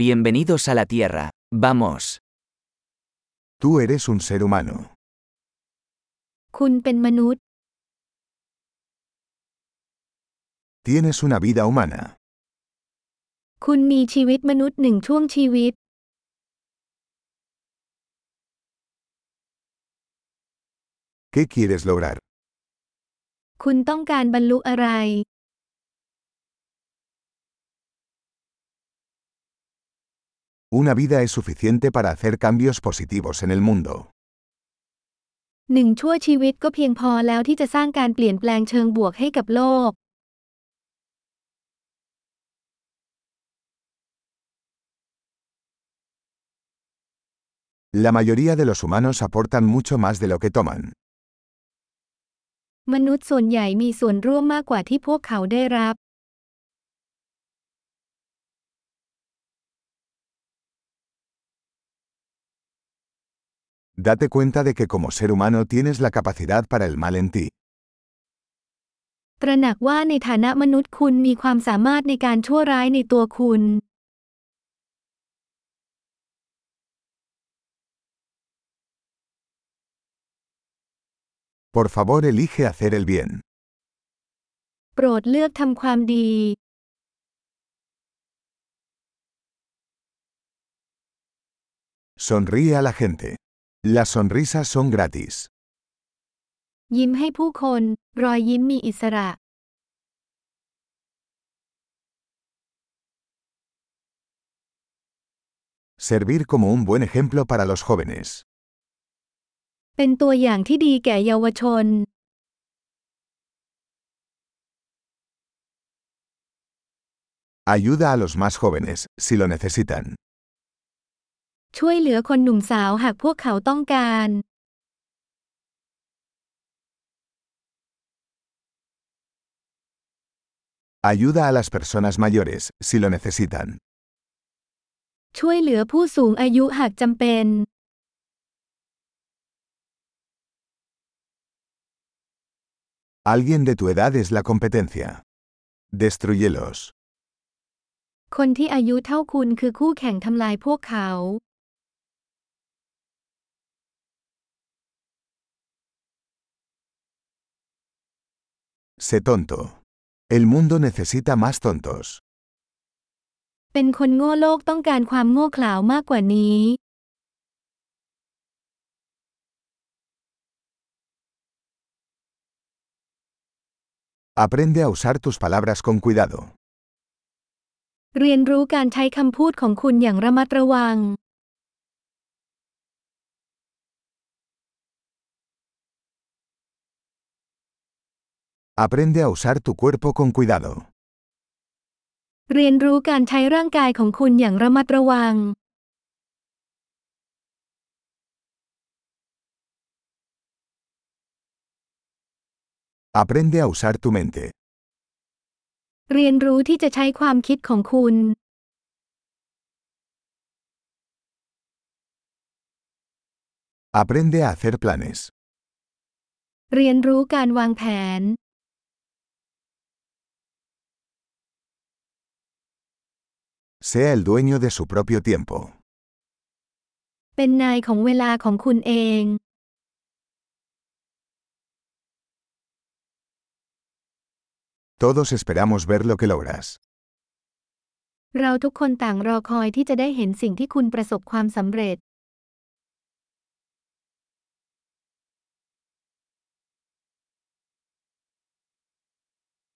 Bienvenidos a la Tierra. Vamos. Tú eres un ser humano. คุณเป็นมนุษย์ Tienes una vida humana. คุณมีชีวิตมนุษย์หนึ่งช่วงชีวิต ¿Qué quieres lograr? คุณต้องการบรรลุอะไร Una vida es suficiente para hacer cambios positivos en el mundo. หนึ่งชั่วชีวิตก็เพียงพอแล้วที่จะสร้างการเปลี่ยนแปลงเชิงบวกให้กับโลก La mayoría de los humanos aportan mucho más de lo que toman. มนุษย์ส่วนใหญ่มีส่วนร่วมมากกว่าที่พวกเขาได้รับ Date cuenta de que como ser humano tienes la capacidad para el mal en ti. ตระหนักว่าในฐานะมนุษย์คุณมีความสามารถในการชั่วร้ายในตัวคุณ Por favor, elige hacer el bien. โปรดเลือกทำความดี Sonríe a la gente. Las sonrisas son gratis. ยิ้มให้ผู้คน รอยยิ้มมีอิสระ Servir como un buen ejemplo para los jóvenes. เป็นตัวอย่างที่ดีแก่เยาวชน Ayuda a los más jóvenes, si lo necesitan. ช่วยเหลือคนหนุ่มสาวหากพวกเขาต้องการ Ayuda a las personas mayores, si lo necesitan. ช่วยเหลือผู้สูงอายุหากจำเป็น Alguien de tu edad es la competencia. Destruyelos. คนที่อายุเท่าคุณคือคู่แข่งทำลายพวกเขา Sé tonto. El mundo necesita más tontos. เป็นคนโง่โลกต้องการความโง่เขลาวมากกว่านี้ Aprende a usar tus palabras con cuidado. เรียนรู้การใช้คำพูดของคุณอย่างระมัดระวัง Aprende a usar tu cuerpo con cuidado. เรียนรู้การใช้ร่างกายของคุณอย่างระมัดระวัง Aprende a usar tu mente. เรียนรู้ที่จะใช้ความคิดของคุณ Aprende a hacer planes. เรียนรู้การวางแผน Sea el dueño de su propio tiempo. เป็นนายของเวลาของคุณเอง Todos esperamos ver lo que logras. เราทุกคนต่างรอคอยที่จะได้เห็นสิ่งที่คุณประสบความสำเร็จ